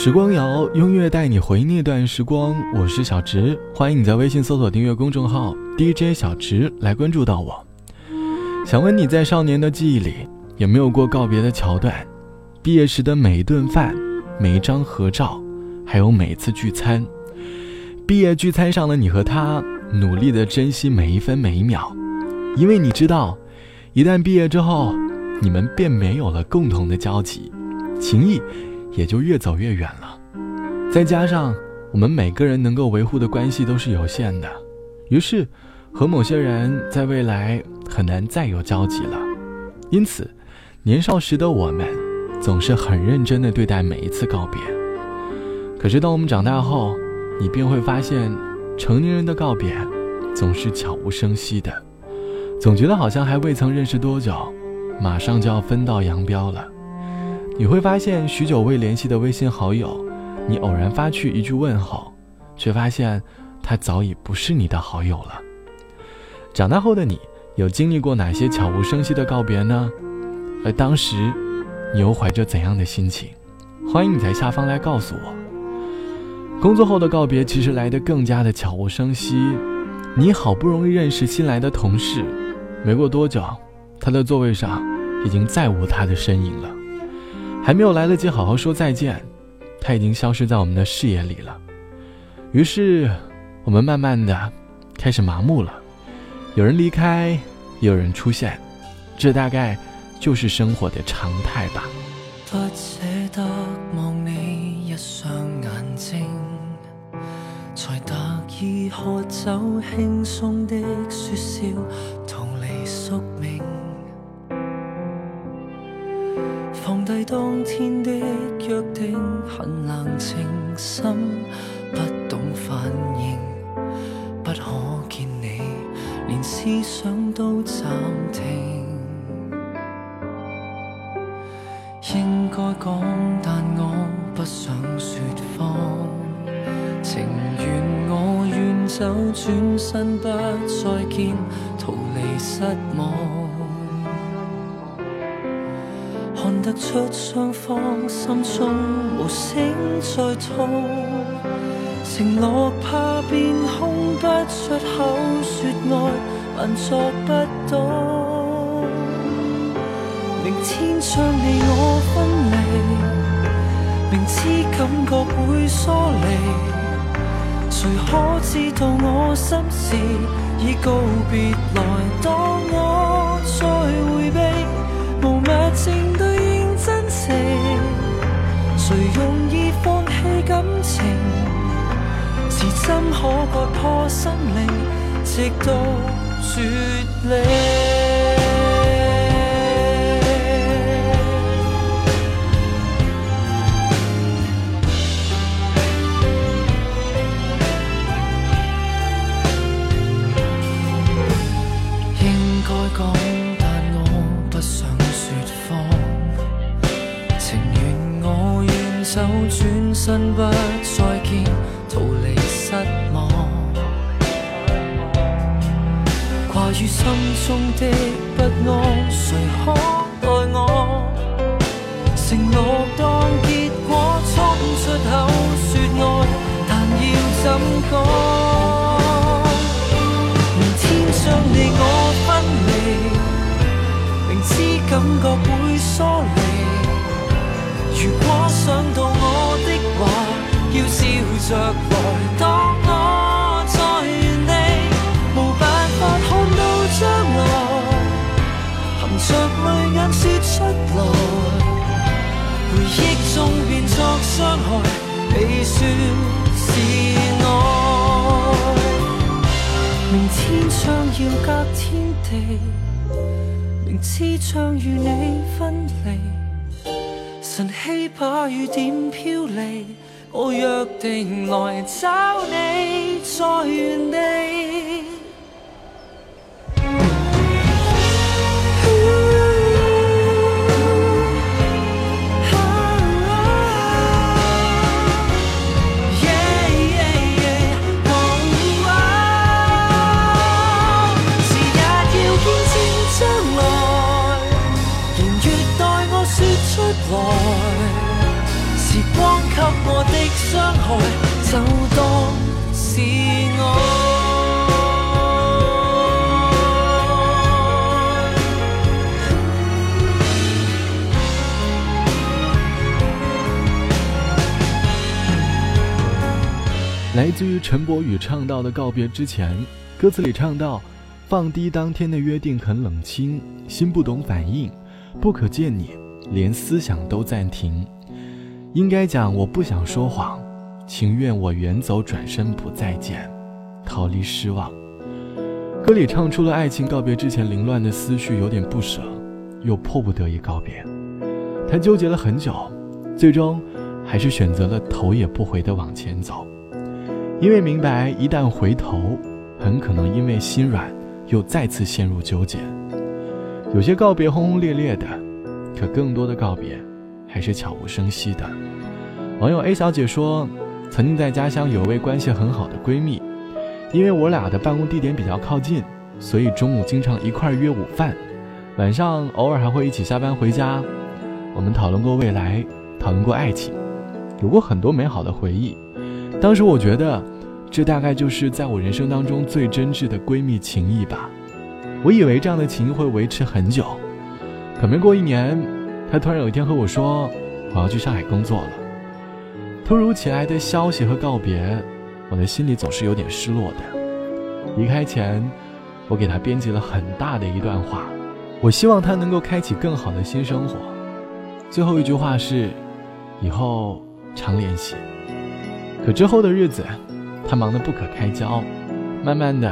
时光谣，音乐带你回那段时光。我是小直，欢迎你在微信搜索订阅公众号 DJ 小直来关注到我。想问你在少年的记忆里有没有过告别的桥段？毕业时的每一顿饭，每一张合照，还有每次聚餐。毕业聚餐上的你和他，努力的珍惜每一分每一秒，因为你知道，一旦毕业之后，你们便没有了共同的交集，情谊。也就越走越远了，再加上我们每个人能够维护的关系都是有限的，于是和某些人在未来很难再有交集了。因此，年少时的我们总是很认真的对待每一次告别。可是当我们长大后，你便会发现，成年人的告别总是悄无声息的，总觉得好像还未曾认识多久，马上就要分道扬镳了。你会发现，许久未联系的微信好友，你偶然发去一句问候，却发现他早已不是你的好友了。长大后的你，有经历过哪些悄无声息的告别呢？而当时，你又怀着怎样的心情？欢迎你在下方来告诉我。工作后的告别其实来得更加的悄无声息。你好不容易认识新来的同事，没过多久，他的座位上已经再无他的身影了。还没有来得及好好说再见，他已经消失在我们的视野里了。于是，我们慢慢的开始麻木了。有人离开，也有人出现，这大概就是生活的常态吧。不舍得望你一双眼睛，才特意喝酒轻松的说笑，放低当天的约定，很冷静，心不懂反应，不可见你，连思想都暂停。应该讲，但我不想说谎，情愿我远走，转身不再见，逃离失望。得出双方心中无声在痛，承诺怕变空，不出口说爱，还作不到。明天将你我分离，明知感觉会疏离，谁可知道我心事已告别来？当我再回避，我割破心灵直到雪离应该讲但我不想说谎。情愿我愿走转身不挂于心中的不安，谁可代我？承诺当结果冲出口说爱，但要怎讲？明天将你我分离，明知感觉会疏离。如果想到我的话。要笑着来，说出来，回忆中变作伤害，被说是爱。明天将要隔天地，明知将与你分离，晨曦把雨点飘离。我约定来找你，再伤害，就当是爱。来自于陈柏宇唱到的告别之前，歌词里唱到：“放低当天的约定，很冷清，心不懂反应，不可见你，连思想都暂停。应该讲我不想说谎，情愿我远走，转身不再见，逃离失望。”歌里唱出了爱情告别之前凌乱的思绪，有点不舍，又迫不得已告别。他纠结了很久，最终还是选择了头也不回的往前走。因为明白，一旦回头，很可能因为心软，又再次陷入纠结。有些告别轰轰烈烈的，可更多的告别，还是悄无声息的。网友 A 小姐说，曾经在家乡有位关系很好的闺蜜，因为我俩的办公地点比较靠近，所以中午经常一块约午饭，晚上偶尔还会一起下班回家。我们讨论过未来，讨论过爱情，有过很多美好的回忆。当时我觉得，这大概就是在我人生当中最真挚的闺蜜情谊吧。我以为这样的情谊会维持很久，可没过一年，他突然有一天和我说：“我要去上海工作了。”突如其来的消息和告别，我的心里总是有点失落的。离开前，我给他编辑了很大的一段话，我希望他能够开启更好的新生活。最后一句话是：“以后常联系。”可之后的日子，他忙得不可开交，慢慢的，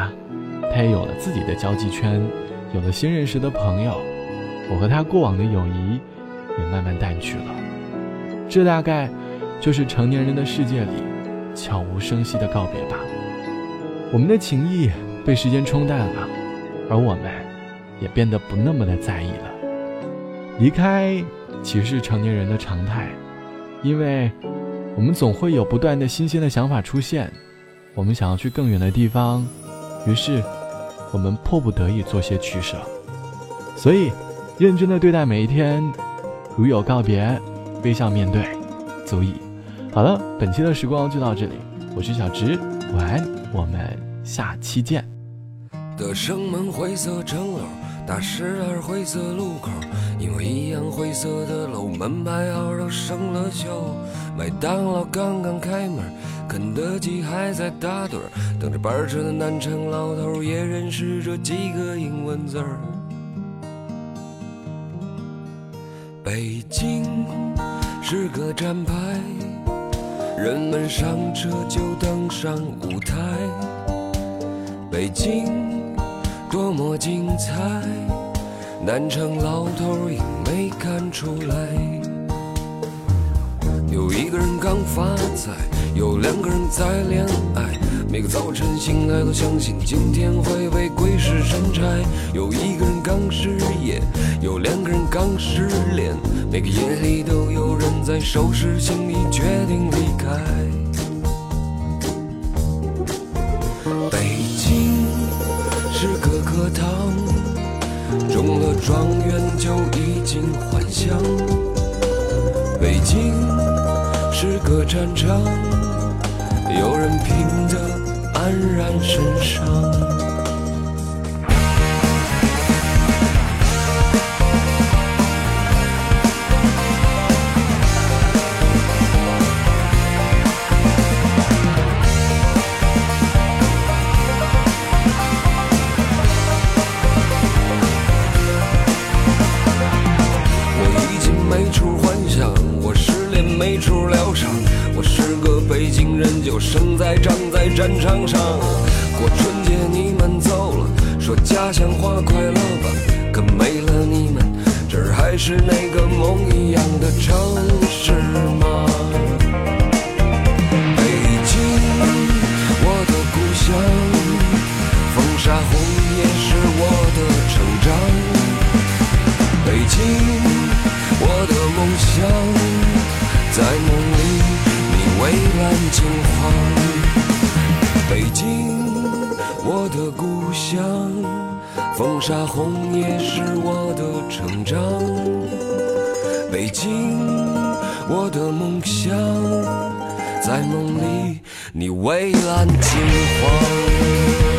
他也有了自己的交际圈，有了新认识的朋友，我和他过往的友谊也慢慢淡去了。这大概就是成年人的世界里悄无声息的告别吧。我们的情谊被时间冲淡了，而我们也变得不那么的在意了。离开其实是成年人的常态，因为。我们总会有不断的新鲜的想法出现，我们想要去更远的地方，于是我们迫不得已做些取舍。所以，认真的对待每一天，如有告别，微笑面对，足矣。好了，本期的时光就到这里，我是小直，晚安，我们下期见。的生门灰色城楼，大十二灰色路口，因为一样灰色的楼，门牌号都生了锈。麦当劳刚刚开门，肯德基还在打盹儿，等着班车的南城老头也认识这几个英文字儿。北京是个站牌，人们上车就登上舞台。北京多么精彩，南城老头也没看出来。有一个人刚发财，有两个人在恋爱。每个早晨醒来都相信今天会被鬼使神差。有一个人刚失业，有两个人刚失恋。每个夜里都有人在收拾行李，决定离开。北京是个课堂，中了状元就已经还乡。北京。是个战场，有人拼黯然神伤我已经没处幻想我失恋没处疗伤。我是个北京人，就生在长在战场上，过春节你们走了，说家乡话快乐吧。可没了你们，这儿还是那个梦一样的城市吗？风沙红叶是我的成长。北京，我的梦想，在梦里你蔚蓝金黄。